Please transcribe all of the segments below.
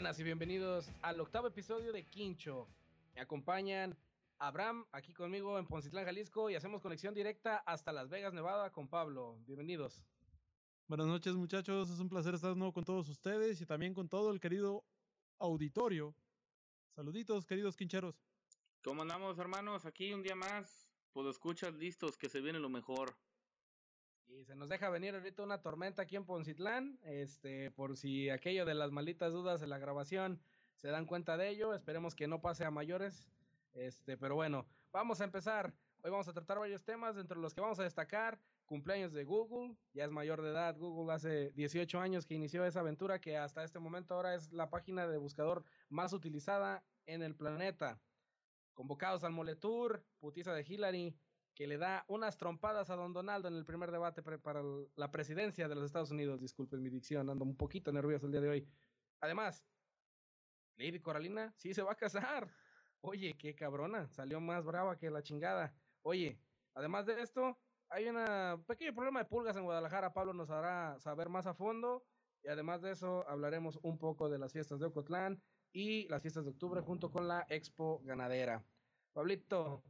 Buenas y bienvenidos al octavo episodio de Quincho. Me acompañan Abraham aquí conmigo en Poncitlán, Jalisco y hacemos conexión directa hasta Las Vegas, Nevada con Pablo. Bienvenidos. Buenas noches muchachos, es un placer estar de nuevo con todos ustedes y también con todo el querido auditorio. Saluditos, queridos quincheros. ¿Cómo andamos, hermanos? Aquí un día más. Pues escuchas listos, que se viene lo mejor. Y se nos deja venir ahorita una tormenta aquí en Poncitlán, este, por si aquello de las malitas dudas en la grabación se dan cuenta de ello, esperemos que no pase a mayores, este, pero bueno, vamos a empezar. Hoy vamos a tratar varios temas, entre los que vamos a destacar cumpleaños de Google, ya es mayor de edad, Google hace 18 años que inició esa aventura que hasta este momento ahora es la página de buscador más utilizada en el planeta. Convocados al Moletour, putiza de Hillary, que le da unas trompadas a don Donaldo en el primer debate para la presidencia de los Estados Unidos. Disculpen mi dicción, ando un poquito nervioso el día de hoy. Además, Lady Coralina sí se va a casar. Oye, qué cabrona, salió más brava que la chingada. Oye, además de esto, hay un pequeño problema de pulgas en Guadalajara. Pablo nos hará saber más a fondo. Y además de eso, hablaremos un poco de las fiestas de Ocotlán y las fiestas de octubre junto con la Expo Ganadera. Pablito,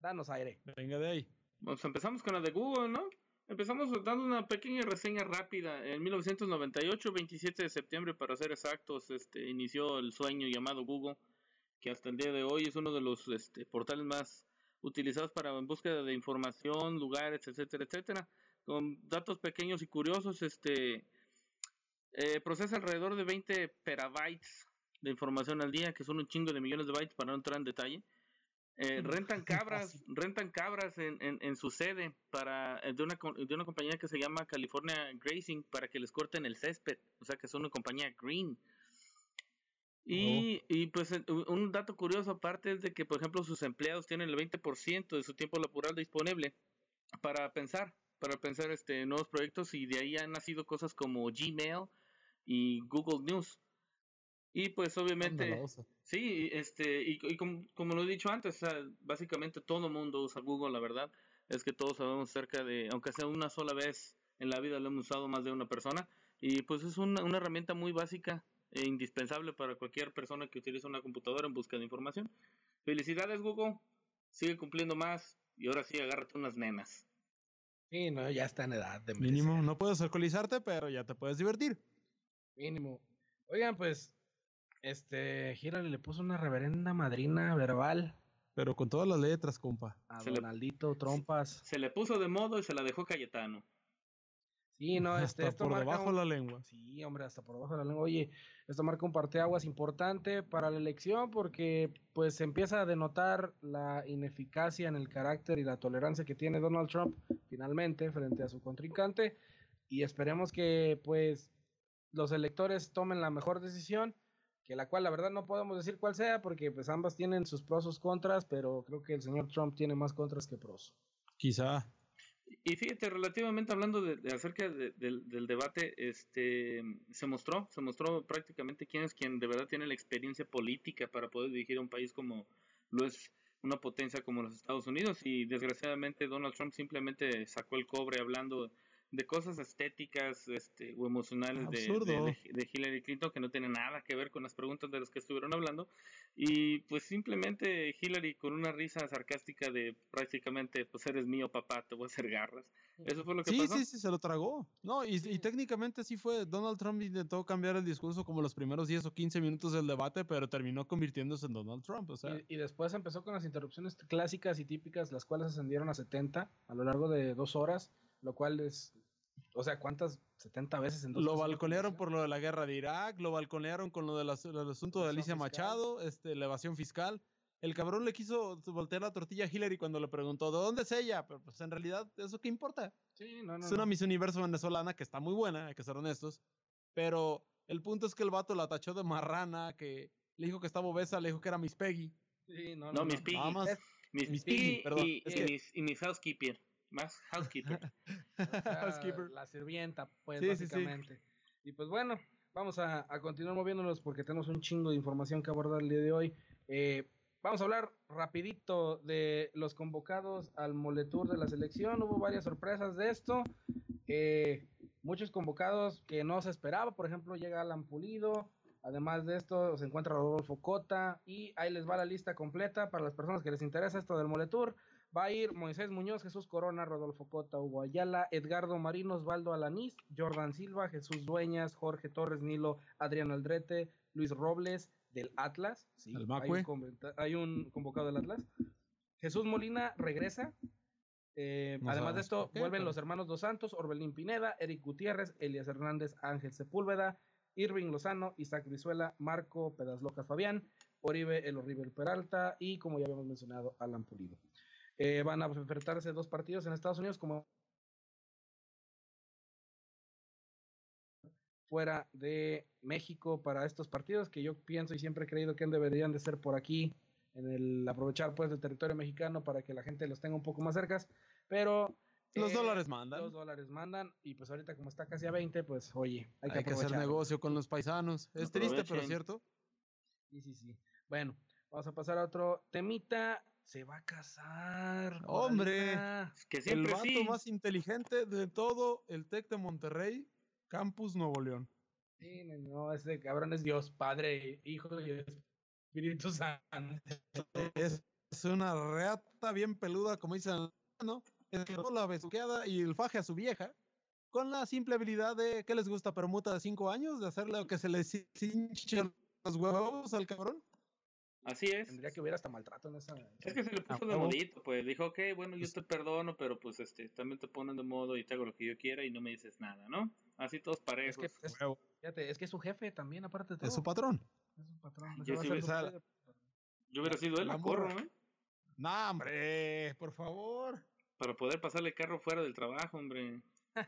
danos aire. Venga de ahí. Pues empezamos con la de Google, ¿no? Empezamos dando una pequeña reseña rápida. En 1998, 27 de septiembre para ser exactos, este, inició el sueño llamado Google, que hasta el día de hoy es uno de los este, portales más utilizados para en búsqueda de información, lugares, etcétera, etcétera. Con datos pequeños y curiosos, este eh, procesa alrededor de 20 terabytes de información al día, que son un chingo de millones de bytes para no entrar en detalle. Eh, rentan cabras, rentan cabras en, en, en, su sede para eh, de una de una compañía que se llama California Grazing para que les corten el césped, o sea que son una compañía green. Y, oh. y pues un dato curioso aparte es de que por ejemplo sus empleados tienen el 20% de su tiempo laboral disponible para pensar, para pensar este nuevos proyectos y de ahí han nacido cosas como Gmail y Google News. Y pues obviamente, sí, este, y, y como, como, lo he dicho antes, o sea, básicamente todo el mundo usa Google, la verdad, es que todos sabemos cerca de, aunque sea una sola vez en la vida lo hemos usado más de una persona, y pues es una, una herramienta muy básica e indispensable para cualquier persona que utiliza una computadora en busca de información. Felicidades Google, sigue cumpliendo más y ahora sí agárrate unas nenas. Sí, no, ya está en edad de Mínimo, no puedes alcoholizarte, pero ya te puedes divertir. Mínimo. Oigan, pues este, Hillary le puso una reverenda madrina verbal. Pero con todas las letras, compa. A se Donaldito, le, trompas. Se le puso de modo y se la dejó Cayetano. Sí, no, este, hasta por debajo de la lengua. Sí, hombre, hasta por debajo de la lengua. Oye, esto marca un parteaguas importante para la elección porque pues se empieza a denotar la ineficacia en el carácter y la tolerancia que tiene Donald Trump finalmente frente a su contrincante y esperemos que pues los electores tomen la mejor decisión que la cual la verdad no podemos decir cuál sea porque pues ambas tienen sus pros y contras, pero creo que el señor Trump tiene más contras que pros. Quizá. Y fíjate, relativamente hablando de, de acerca de, de, del debate, este se mostró, se mostró prácticamente quién es quien de verdad tiene la experiencia política para poder dirigir a un país como lo es una potencia como los Estados Unidos y desgraciadamente Donald Trump simplemente sacó el cobre hablando de cosas estéticas este, o emocionales de, de, de, Hillary Clinton que no tienen nada que ver con las preguntas de las que estuvieron hablando. Y pues simplemente Hillary con una risa sarcástica de prácticamente, pues eres mío papá, te voy a hacer garras. Eso fue lo que sí, pasó. Sí, sí, se lo tragó. No, y, y técnicamente sí fue, Donald Trump intentó cambiar el discurso como los primeros 10 o 15 minutos del debate, pero terminó convirtiéndose en Donald Trump. O sea. y, y después empezó con las interrupciones clásicas y típicas, las cuales ascendieron a 70 a lo largo de dos horas lo cual es, o sea, ¿cuántas? 70 veces en dos Lo balconearon por lo de la guerra de Irak, lo balconearon con lo del asunto de Alicia fiscal. Machado, este, la evasión fiscal. El cabrón le quiso voltear la tortilla a Hillary cuando le preguntó, ¿de dónde es ella? Pero pues en realidad, ¿eso qué importa? Sí, no, no, es una Miss Universo venezolana que está muy buena, hay que ser honestos. Pero el punto es que el vato la tachó de marrana, que le dijo que estaba obesa, le dijo que era Miss Peggy. Sí, no, no, no Miss Piggy. Nada más, Miss, Miss Piggy, perdón. Y, es y, que... Miss, y Miss Housekeeper. Más housekeeper. o sea, Housekeeper. La sirvienta, pues, Sí, sí, sí. básicamente. Y pues bueno, vamos a, a, continuar moviéndonos porque tenemos un chingo de información que abordar el día de hoy. Eh, vamos a hablar rapidito de los convocados al Moletour de la selección. Hubo varias sorpresas de esto. Eh, muchos convocados que no se esperaba, por ejemplo, llega Alan Pulido, además de esto se encuentra Rodolfo Cota y ahí les va la lista completa para las personas que les interesa esto del Moletour. Va a ir Moisés Muñoz, Jesús Corona, Rodolfo Cota, Hugo Ayala, Edgardo Marino, Osvaldo Alanís, Jordan Silva, Jesús Dueñas, Jorge Torres Nilo, Adrián Aldrete, Luis Robles del Atlas. Sí, hay, un, conv- hay un convocado del Atlas. Jesús Molina regresa. Eh, No además de esto, vuelven los hermanos Dos Santos, Orbelín Pineda, Eric Gutiérrez, Elias Hernández, Ángel Sepúlveda, Irving Lozano, Isaac Brizuela, Marco Pedazlocas Fabián, Oribe El Horrible Peralta y, como ya habíamos mencionado, Alan Pulido. Eh, van a enfrentarse dos partidos en Estados Unidos como fuera de México para estos partidos que yo pienso y siempre he creído que deberían de ser por aquí en el aprovechar pues el territorio mexicano para que la gente los tenga un poco más cercas pero Los eh, dólares mandan. los dólares mandan y pues ahorita como está casi a 20 pues oye hay que, Hay que hacer negocio con los paisanos. Es triste, pero cierto. Sí, sí, sí. Bueno, vamos a pasar a otro temita. Se va a casar. Hombre. Que El siempre vato sí. más inteligente de todo el TEC de Monterrey, Campus Nuevo León. Sí, no, no, ese cabrón es Dios, Padre, Hijo y Espíritu Santo. Es, es una reata bien peluda, como dicen, ¿no? Es que la besuqueada y el faje a su vieja, con la simple habilidad de, ¿qué les gusta? Permuta de 5 años, de hacerle que se le hinchen los huevos al cabrón. Así es. Tendría que hubiera hasta maltrato en esa. Es que se le puso de modito, pues dijo, ok, bueno, yo te perdono, pero pues este, también te ponen de modo y te hago lo que yo quiera y no me dices nada, ¿no? Así todos Es parejos. que, es, fíjate, es que es su jefe también, aparte de todo. Es su patrón. Es su patrón. Yo a hubiera sido él, La corro. ¿eh? No, hombre, por favor. Para poder pasarle el carro fuera del trabajo, hombre.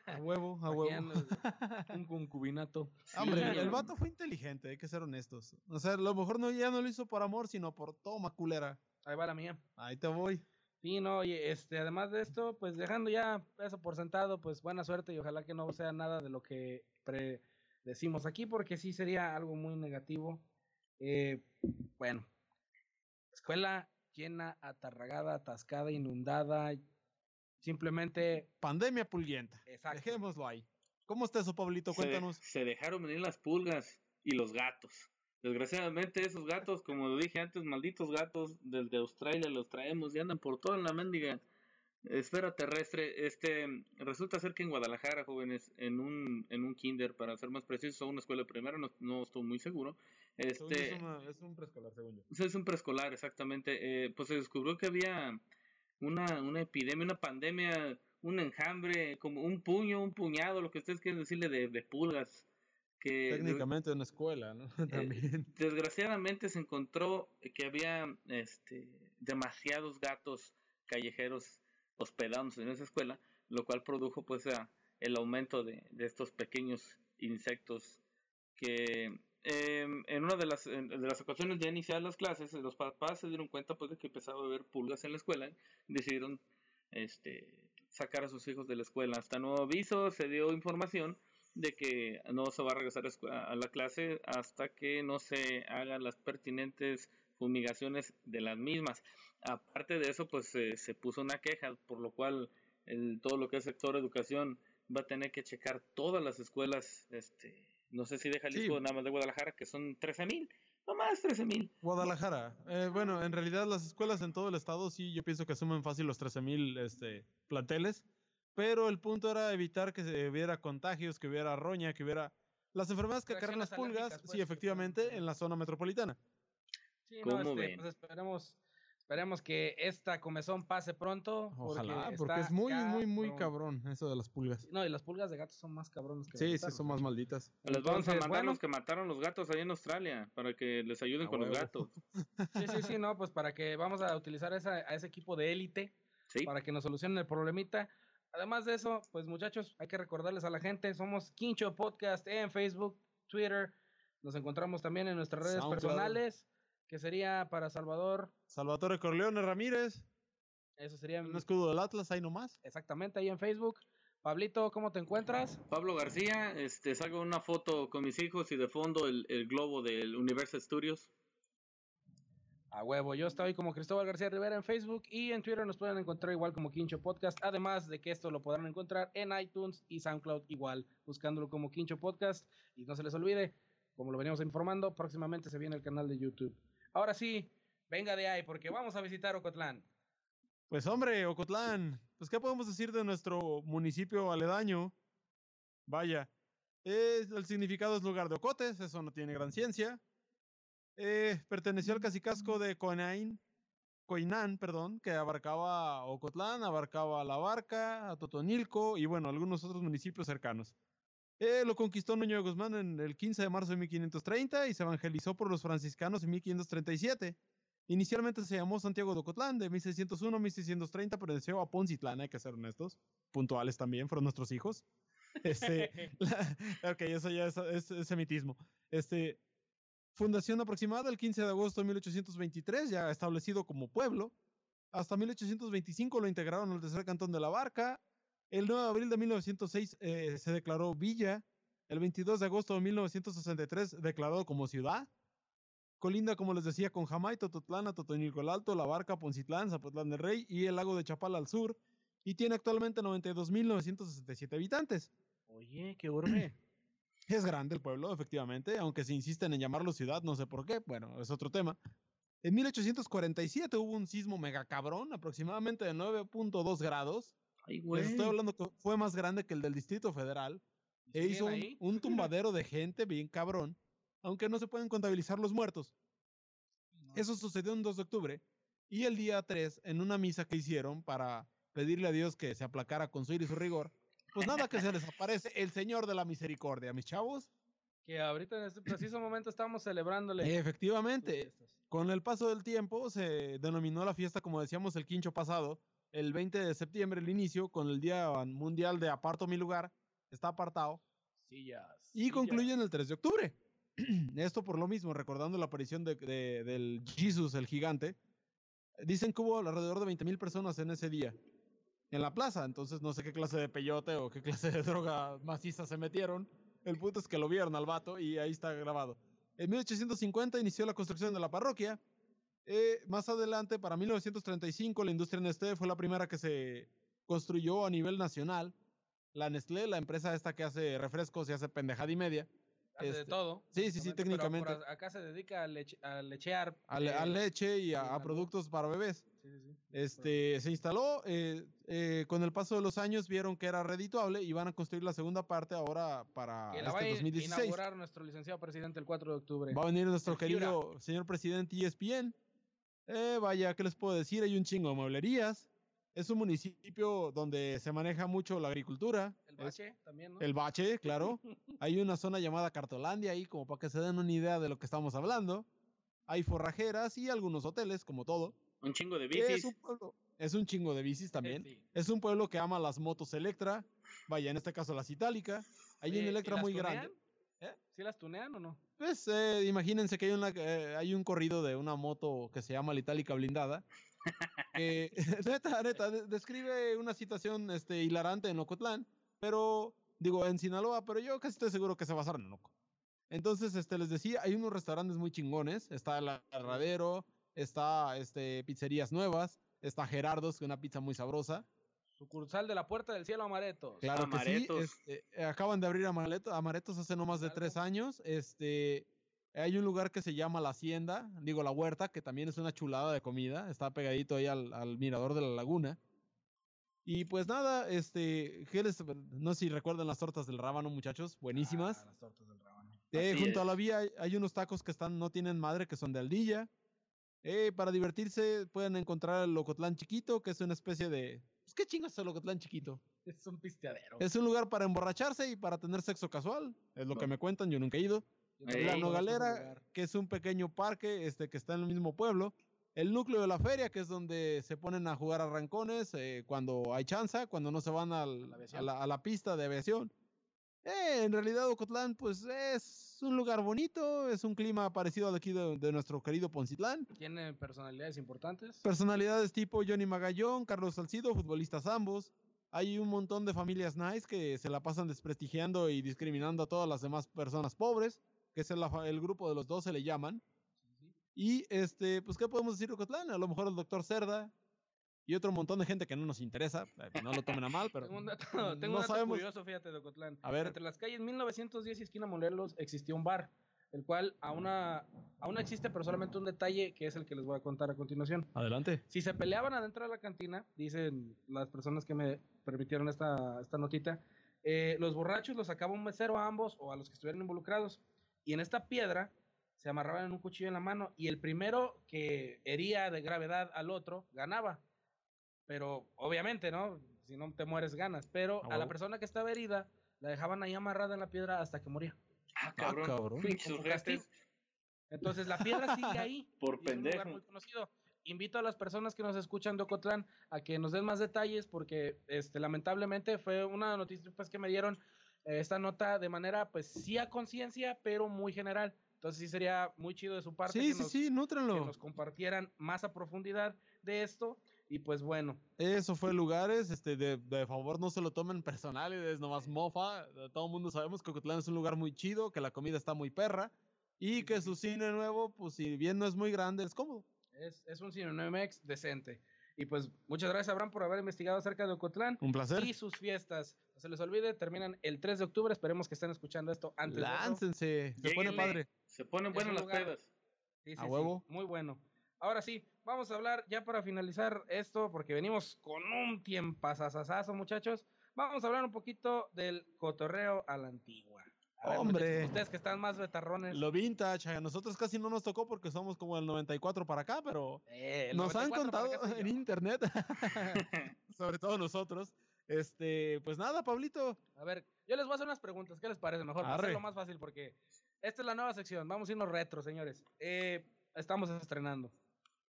A huevo, a huevo. un concubinato. Hombre, Sí. el vato fue inteligente, hay que ser honestos. O sea, a lo mejor no, ya no lo hizo por amor, sino por toma culera. Ahí va la mía. Ahí te voy. Sí, no, y este, además de esto, pues dejando ya eso por sentado, pues buena suerte y ojalá que no sea nada de lo que decimos aquí, porque sí sería algo muy negativo. Eh, bueno, escuela llena, atarragada, atascada, inundada, simplemente, Pandemia pulguienta. exacto. Dejémoslo ahí. ¿Cómo está eso, Pablito? Se, de- Cuéntanos. se dejaron venir las pulgas y los gatos. Desgraciadamente esos gatos, como lo dije antes, malditos gatos desde Australia los traemos y andan por toda la mendiga esfera terrestre. Este resulta ser que en Guadalajara, jóvenes, en un en un kinder, para ser más preciso, una escuela primaria, no, no estoy muy seguro. Este es, una- es un preescolar, según yo. Es un preescolar, exactamente. Eh, pues se descubrió que había una, una epidemia, una pandemia, un enjambre, como un puño, un puñado, lo que ustedes quieren decirle de, de pulgas. Que Técnicamente una escuela, ¿no? También. desgraciadamente se encontró que había este, demasiados gatos callejeros hospedados en esa escuela, lo cual produjo pues a- el aumento de, de estos pequeños insectos que em, en una de las, en- de las ocasiones de iniciar las clases, los papás se dieron cuenta pues de que empezaba a haber pulgas en la escuela y decidieron este, sacar a sus hijos de la escuela. Hasta nuevo aviso se dio información de que no se va a regresar a la clase hasta que no se hagan las pertinentes fumigaciones de las mismas. Aparte de eso, pues se puso una queja, por lo cual todo lo que es sector educación va a tener que checar todas las escuelas, este, no sé si de Jalisco o nada más de Guadalajara, que son 13 mil, no más 13 mil. Guadalajara. Eh, bueno, en realidad las escuelas en todo el estado sí, yo pienso que asumen fácil los 13.000 este, planteles, pero el punto era evitar que se hubiera contagios, que hubiera roña, que hubiera las enfermedades que acarrean las pulgas, pues, sí, efectivamente, en la zona metropolitana. Sí, no, ¿Cómo este, ven? pues esperemos, esperemos que esta comezón pase pronto. Ojalá, porque, es muy, muy, muy cabrón eso de las pulgas. No, y las pulgas de gato son más cabrones que Sí, los sí, son más malditas. Les vamos a mandar bueno. los que mataron los gatos ahí en Australia, para que les ayuden con los huevo. gatos. Sí, sí, sí, no, pues para que vamos a utilizar esa, a ese equipo de élite Sí, para que nos solucionen el problemita. Además de eso, pues muchachos, hay que recordarles a la gente, somos Quincho Podcast en Facebook, Twitter, nos encontramos también en nuestras redes SoundCloud. personales, que sería para Salvador, Salvatore Corleone Ramírez, eso sería un escudo del Atlas, ahí nomás. exactamente ahí en Facebook. Pablito, ¿cómo te encuentras? Pablo García, este, salgo una foto con mis hijos y de fondo el, el globo del Universal Studios. A huevo, yo estoy como Cristóbal García Rivera en Facebook y en Twitter nos pueden encontrar igual como Quincho Podcast, además de que esto lo podrán encontrar en iTunes y SoundCloud igual, buscándolo como Quincho Podcast. Y no se les olvide, como lo veníamos informando, próximamente se viene el canal de YouTube. Ahora sí, venga de ahí, porque vamos a visitar Ocotlán. Pues hombre, Ocotlán, pues ¿qué podemos decir de nuestro municipio aledaño? Vaya, es, el significado es lugar de ocotes, eso no tiene gran ciencia. Eh, perteneció al cacicasco de Coinain, Coinán, perdón, que abarcaba Ocotlán, abarcaba La Barca, a Totonilco y bueno, algunos otros municipios cercanos. Eh, lo conquistó Nuño de Guzmán en el 15 de marzo de 1530 y se evangelizó por los franciscanos en 1537. Inicialmente se llamó Santiago de Ocotlán, de 1601 a 1630 perteneció a Poncitlán, hay que ser honestos, puntuales también, fueron nuestros hijos. Este, ok, eso ya es, es, es semitismo. Este, Fundación aproximada el 15 de agosto de 1823, ya establecido como pueblo. Hasta 1825 lo integraron al tercer cantón de la Barca. El 9 de abril de 1906 eh, se declaró villa. El 22 de agosto de 1963 declarado como ciudad. Colinda, como les decía, con Jamay, Tototlán, Totonilco el Alto, La Barca, Poncitlán, Zapotlán del Rey y el lago de Chapala al sur. Y tiene actualmente 92.967 habitantes. Oye, qué urbe. Es grande el pueblo, efectivamente, aunque se insisten en llamarlo ciudad, no sé por qué, bueno, es otro tema. En 1847 hubo un sismo mega cabrón, aproximadamente de 9.2 grados. Ay, Les güey. estoy hablando que fue más grande que el del Distrito Federal. E ¿Siguen hizo un, tumbadero de gente bien cabrón, aunque no se pueden contabilizar los muertos. Eso sucedió en 2 de octubre. Y el día 3, en una misa que hicieron para pedirle a Dios que se aplacara con su ira y su rigor, pues nada que se les aparece el Señor de la Misericordia, mis chavos. Que ahorita en este preciso momento estamos celebrándole. Efectivamente, con el paso del tiempo se denominó la fiesta, como decíamos el quincho pasado, el 20 de septiembre el inicio, con el Día Mundial de Aparto mi lugar, está apartado, Sillas. y concluyen el 3 de octubre. Esto por lo mismo, recordando la aparición de, de- del Jesus, el gigante. Dicen que hubo alrededor de 20 mil personas en ese día en la plaza, entonces no sé qué clase de peyote o qué clase de droga maciza se metieron. El punto es que lo vieron al vato y ahí está grabado. En 1850 inició la construcción de la parroquia. Eh, más adelante, para 1935, la industria Nestlé fue la primera que se construyó a nivel nacional. La Nestlé, la empresa esta que hace refrescos y hace pendejada y media, Hace de este, todo. sí, sí, sí, técnicamente, pero acá se dedica a, leche- a lechear. a, le- a eh, leche y a, a productos para bebés. sí, sí, sí. Este, se instaló, eh, eh, con el paso de los años vieron que era redituable y van a construir la segunda parte ahora para Que la va este in- 2016. inaugurar nuestro licenciado presidente el 4 de octubre. Va a venir nuestro El querido señor presidente ESPN. Eh, vaya, ¿qué les puedo decir? Hay un chingo de mueblerías. Es un municipio donde se maneja mucho la agricultura. El Es- bache también, ¿no? el bache, claro. Hay una zona llamada Cartolandia ahí, como para que se den una idea de lo que estamos hablando. Hay forrajeras y algunos hoteles, como todo. Un chingo de Es bicis. un, pueblo- es un chingo de bicis también. Sí. Es un pueblo que ama las motos Electra. Vaya, en este caso las Itálica. Hay un ¿y Electra muy tunean? grande. ¿Eh? ¿Sí las tunean o no? Pues eh, imagínense que hay, una, eh, hay un corrido de una moto que se llama la Itálica blindada. Que, neta, neta, de- describe una situación este, hilarante en Ocotlán, pero digo, en Sinaloa, pero yo casi estoy seguro que se basaron en Oco. Entonces, este, les decía, hay unos restaurantes muy chingones. Está el Herradero, está este, pizzerías nuevas, está Gerardo's, que es una pizza muy sabrosa. Sucursal de la Puerta del Cielo Amaretos. Claro que sí. Amaretos. este, eh, acaban de abrir Amareto- Amaretos hace no más de tres años. Este, hay un lugar que se llama La Hacienda, digo La Huerta, que también es una chulada de comida. Está pegadito ahí al, al mirador de la laguna. Y pues nada, este, ¿qué les- no sé si recuerdan las tortas del rábano, muchachos, buenísimas. Ah, las tortas del rábano. Eh, junto a la vía hay, hay unos tacos que están, no tienen madre, que son de aldilla. Eh, para divertirse pueden encontrar el Locotlán Chiquito, que es una especie de... Pues, ¿Qué chingas es el Locotlán Chiquito? Es un pisteadero. Es un lugar para emborracharse y para tener sexo casual. Es lo que me cuentan, yo nunca he ido. Yo Ey. La Nogalera, que es un pequeño parque este, que está en el mismo pueblo. El núcleo de la feria, que es donde se ponen a jugar arrancones eh, cuando hay chanza, cuando no se van al- la a, aviación. la, a la pista de aviación. Eh, en realidad, Ocotlán, pues es un lugar bonito, es un clima parecido al de aquí de, de nuestro querido Poncitlán. Tiene personalidades importantes. Personalidades tipo Johnny Magallón, Carlos Salcido, futbolistas ambos. Hay un montón de familias nice que se la pasan desprestigiando y discriminando a todas las demás personas pobres, que es el, el grupo de los dos se le llaman. Y este, pues, ¿qué podemos decir de Ocotlán? A lo mejor el doctor Cerda y otro montón de gente que no nos interesa. eh, No lo tomen a mal, pero. Tengo un dato, no tengo un dato sabemos. curioso, fíjate, de Ocotlán. A ver. Entre las calles 1910 y esquina Morelos existía un bar, el cual aún, a- aún existe, pero solamente un detalle que es el que les voy a contar a continuación. Adelante. Si se peleaban adentro de la cantina, dicen las personas que me permitieron esta, esta notita, eh, los borrachos los sacaba un mesero a ambos o a los que estuvieran involucrados. Y en esta piedra se amarraban en un cuchillo en la mano y el primero que hería de gravedad al otro ganaba. Pero obviamente, ¿no? Si no te mueres, ganas. Pero A a la persona que estaba herida la dejaban ahí amarrada en la piedra hasta que moría. Ah, cabrón. cabrón. Retes. Entonces la piedra sigue ahí. Por y es un lugar pendejo. muy conocido. Invito a las personas que nos escuchan de Ocotlán a que nos den más detalles porque este lamentablemente fue una noticia pues, que me dieron eh, esta nota de manera pues sí a conciencia pero muy general. Entonces sí sería muy chido de su parte Sí, que, sí, nos, sí, que nútrenlo. nos compartieran más a profundidad de esto y pues bueno, Eso fue lugares, este, de, de favor no se lo tomen personal, es nomás mofa. Todo el mundo sabemos que Ocotlán es un lugar muy chido, que la comida está muy perra y que su cine nuevo, pues si bien no es muy grande, es cómodo. es, es un CineMX decente. Y pues muchas gracias Abraham por haber investigado acerca de Ocotlán. Un placer. y sus fiestas. No se les olvide, terminan el 3 de octubre. Esperemos que estén escuchando esto antes de eso. Láncense, se pone padre. Se ponen buenas las pedas. Sí, A sí, sí, huevo. muy bueno. Ahora sí, vamos a hablar ya para finalizar esto, porque venimos con un tiempazazazazo, muchachos. Vamos a hablar un poquito del cotorreo a la antigua. A Hombre. ustedes que están más betarrones. Lo vintage, a nosotros casi no nos tocó porque somos como el 94 para acá, pero Eh, nos han 94 para contado en internet, sobre todo nosotros. Este, pues nada, Pablito. A ver, yo les voy a hacer unas preguntas. ¿Qué les parece? Mejor, para hacerlo más fácil, porque esta es la nueva sección. Vamos a irnos retro, señores. Eh, estamos estrenando.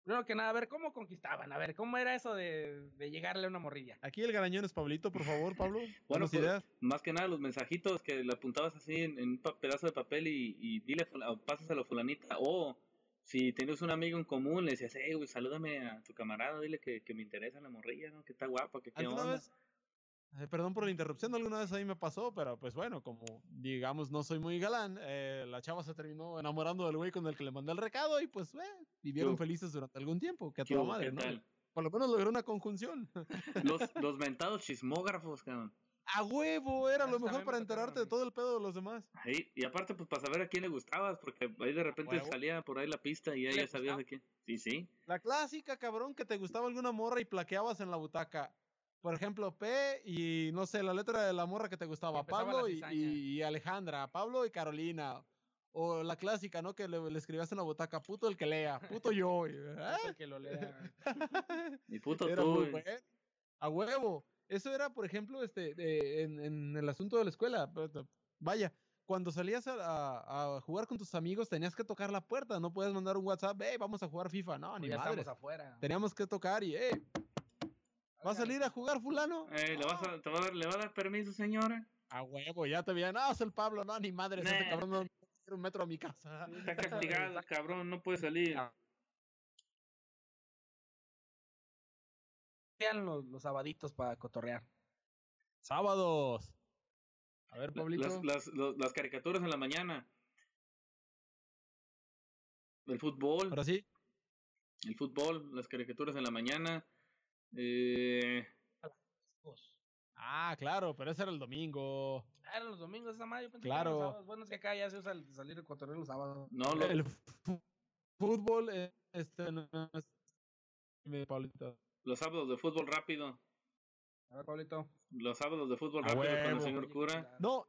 Primero que nada, a ver, ¿cómo conquistaban? A ver, ¿cómo era eso de, de llegarle a una morrilla? Aquí el garañón es Pablito, por favor, Pablo. Bueno, pues, ideas. Más que nada los mensajitos que le apuntabas así en, en un pedazo de papel y, y dile, pásaselo a fulanita. O si tenías un amigo en común, le decías, hey, güey, salúdame a tu camarada, dile que, que me interesa la morrilla, ¿no? Que está guapa, que qué ¿Alguna onda. vez? Eh, perdón por la interrupción, alguna vez ahí me pasó, pero pues bueno, como digamos no soy muy galán, eh, la chava se terminó enamorando del güey con el que le mandé el recado y pues eh, vivieron Yo- felices durante algún tiempo, que a ¿Qué toda madre, ¿Qué ¿no? tal? Por lo menos logró una conjunción. Los, los mentados chismógrafos, cabrón. A huevo, era lo mejor me para enterarte a de todo el pedo de los demás. Ahí, y aparte, pues para saber a quién le gustabas, porque ahí de repente huevo. salía por ahí la pista y ahí ¿Le ya sabías gustaba? de quién. Sí, sí. La clásica, cabrón, que te gustaba alguna morra y plaqueabas en la butaca. Por ejemplo, P y no sé, la letra de la morra que te gustaba, Pablo y, Alejandra, Pablo y Carolina. O la clásica, ¿no? Que le, le escribías en la butaca, puto el que lea, puto yo. Puto el que lo lea. Y puto Era tú. muy. A huevo. Eso era, por ejemplo, este, en, en el asunto de la escuela. Pero, Vaya, cuando salías a, a- a jugar con tus amigos tenías que tocar la puerta. No puedes mandar un WhatsApp, hey, vamos a jugar FIFA. No, Pues ni ya madre. estamos afuera. Teníamos que tocar y, hey, ¿va a salir a jugar fulano? Eh, ¿le, vas a, te va a dar, ¿Le va a dar permiso, señora? A huevo, ya te veían. No, es el Pablo, no, ni madre, ese Nah. cabrón no un metro a mi casa. Está castigado, cabrón, no puede salir. Ah. Sean los, los sabaditos para cotorrear. Sábados. A ver, Pablito. Las, las, los- las caricaturas en la mañana. El fútbol, Ahora sí. el fútbol, las caricaturas en la mañana. Eh, Ah, claro, pero ese era el domingo. Ah, eran los domingos esa madre. yo pensé que Claro. eran los sábados. Bueno, es que acá ya se usa el salir de cotorreo los sábados. no, lo- El fútbol, eh, este, no es- Pablito. los sábados de fútbol rápido. A ver, Pablito. Los sábados de fútbol rápido con el señor Oye, cura. claro. No.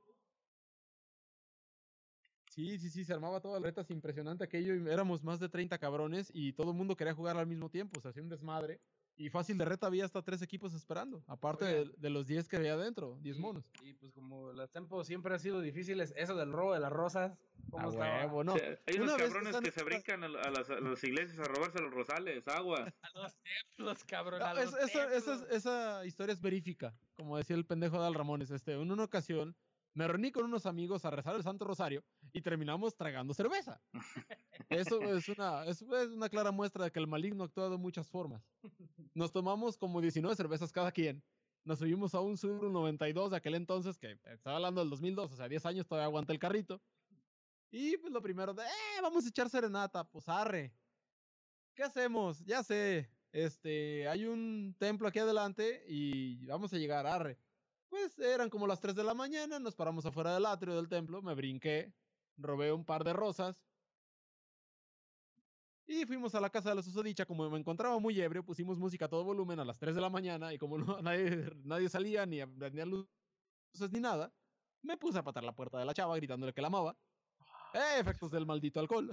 Sí, sí, sí, se armaba toda la retas impresionante aquello. y éramos más de 30 cabrones y todo el mundo quería jugar al mismo tiempo. Se hacía un desmadre. Y fácil de reta había hasta tres equipos esperando. Aparte de, los 10 que había adentro, 10 Y- monos. Y, pues como los tiempos siempre han sido difíciles, eso del robo de las rosas, ¿cómo A estaba? huevo, no. O sea, hay unos cabrones están que se brincan a, la- a las, a las iglesias a robarse los rosales, aguas. A los templos, cabrón. No, a es- los esa, esa- esa historia es verífica, como decía el pendejo de Al Ramones. Este, en una ocasión me reuní con unos amigos a rezar el Santo Rosario y terminamos tragando cerveza. Eso es una, es, es una clara muestra de que el maligno actúa de muchas formas. Nos tomamos como 19 cervezas cada quien. Nos subimos a un Subaru 92 de aquel entonces, que estaba hablando del 2002, o sea, 10 años todavía aguanta el carrito. Y pues lo primero de, eh, vamos a echar serenata, pues arre. ¿Qué hacemos? Ya sé, este, hay un templo aquí adelante y vamos a llegar, arre. Pues eran como las 3 de la mañana, nos paramos afuera del atrio del templo, me brinqué, robé un par de rosas. Y fuimos a la casa de la susodicha, como me encontraba muy ebrio, pusimos música a todo volumen a las 3 de la mañana y como no, nadie, nadie salía ni a prender luces ni nada, me puse a patar la puerta de la chava gritándole que la amaba. ¡Eh, efectos del maldito alcohol!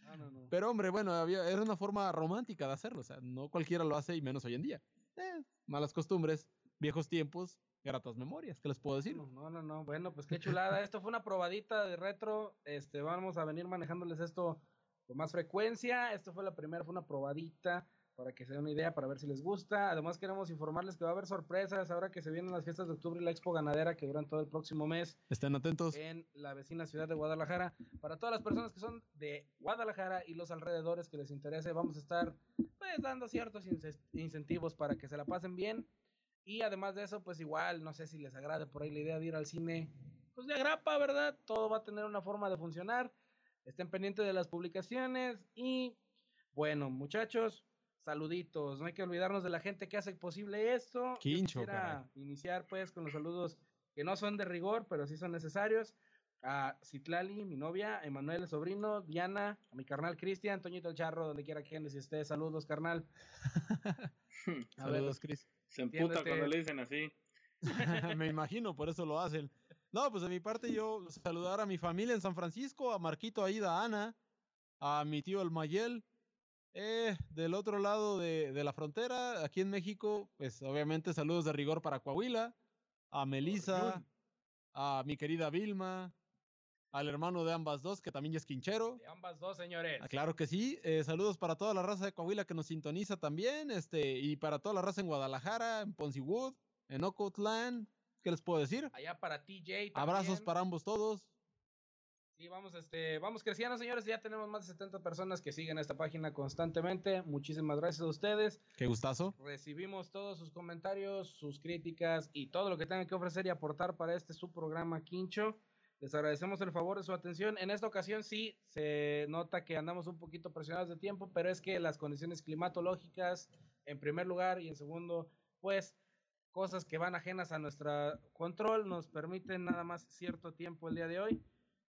No, no, no. Pero hombre, bueno, había, era una forma romántica de hacerlo, o sea, no cualquiera lo hace y menos hoy en día. Eh, malas costumbres, viejos tiempos, gratas memorias, ¿qué les puedo decir? No, no, no, no. Bueno, pues qué chulada. Esto fue una probadita de retro. Este, vamos a venir manejándoles esto con más frecuencia. Esto fue la primera, fue una probadita para que se den una idea, para ver si les gusta. Además queremos informarles que va a haber sorpresas ahora que se vienen las fiestas de octubre y la Expo Ganadera que duran todo el próximo mes Estén atentos. en la vecina ciudad de Guadalajara. Para todas las personas que son de Guadalajara y los alrededores que les interese, vamos a estar pues dando ciertos ince- incentivos para que se la pasen bien. Y además de eso, pues igual, no sé si les agrade por ahí la idea de ir al cine, pues de agrapa, ¿verdad? Todo va a tener una forma de funcionar. Estén pendientes de las publicaciones y bueno, muchachos, saluditos. No hay que olvidarnos de la gente que hace posible esto. Quincho, quisiera caray. iniciar pues con los saludos que no son de rigor, pero sí son necesarios. A Citlali, mi novia, Emanuel, el sobrino, Diana, a mi carnal Cristian, Toñito el Charro, donde quiera que andes y esté. Saludos, carnal. Saludos, Chris. Se emputa cuando le dicen así. Me imagino, por eso lo hacen. No, pues de mi parte yo saludar a mi familia en San Francisco, a Marquito, Aida, Ana, a mi tío el Mayel. Eh, del otro lado de, de la frontera, aquí en México, pues obviamente saludos de rigor para Coahuila, a Melissa, Jun. a mi querida Vilma, al hermano de ambas dos, que también es quinchero. De ambas dos, señores. Ah, claro que sí. eh, saludos para toda la raza de Coahuila que nos sintoniza también. Este, y para toda la raza en Guadalajara, en Ponce Wood, en Ocotlán. ¿Qué les puedo decir? Allá para TJ. Abrazos también. para ambos todos. Sí, vamos, este, vamos creciendo, señores. Ya tenemos más de 70 personas que siguen esta página constantemente. Muchísimas gracias a ustedes. Qué gustazo. Recibimos todos sus comentarios, sus críticas y todo lo que tengan que ofrecer y aportar para este su programa Quincho. Les agradecemos el favor de su atención. En esta ocasión sí se nota que andamos un poquito presionados de tiempo, pero es que las condiciones climatológicas, en primer lugar, y en segundo, pues cosas que van ajenas a nuestro control, nos permiten nada más cierto tiempo el día de hoy.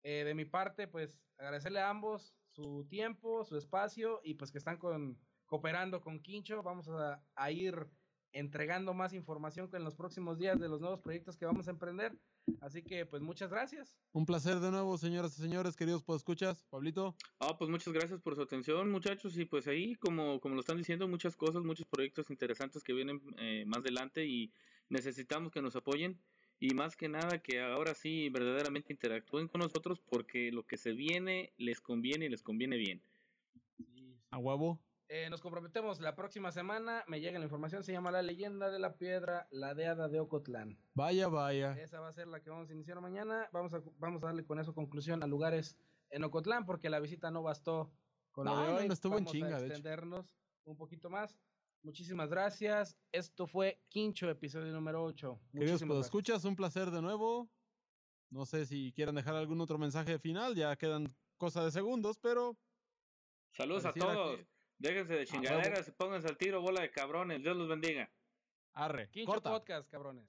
Eh, de mi parte, pues agradecerle a ambos su tiempo, su espacio y pues que están con, cooperando con Quincho. Vamos a, a ir entregando más información en los próximos días de los nuevos proyectos que vamos a emprender. Así que pues muchas gracias. Un placer de nuevo, señoras y señores, queridos escuchas. Pablito, Ah, pues muchas gracias por su atención, muchachos. Y pues ahí, como, como lo están diciendo, muchas cosas, muchos proyectos interesantes que vienen eh, más adelante y necesitamos que nos apoyen. Y más que nada, que ahora sí verdaderamente interactúen con nosotros porque lo que se viene les conviene y les conviene bien. a huevo. Eh, nos comprometemos la próxima semana. Me llega la información. Se llama La leyenda de la piedra, la deada de Ocotlán. Vaya, vaya. Esa va a ser la que vamos a iniciar mañana. Vamos a, vamos a darle con eso conclusión a lugares en Ocotlán porque la visita no bastó con lo No, de no, hoy. no estuvo en vamos chinga, a de hecho. extendernos un poquito más. Muchísimas gracias. Esto fue Quincho, episodio número 8. Queridos gracias. escuchas, un placer de nuevo. No sé si quieren dejar algún otro mensaje final, ya quedan cosa de segundos, pero Saludos a todos. que- Déjense de chingaderas, pónganse al tiro, bola de cabrones. Dios los bendiga. arre, Quincho corta. Podcast, cabrones.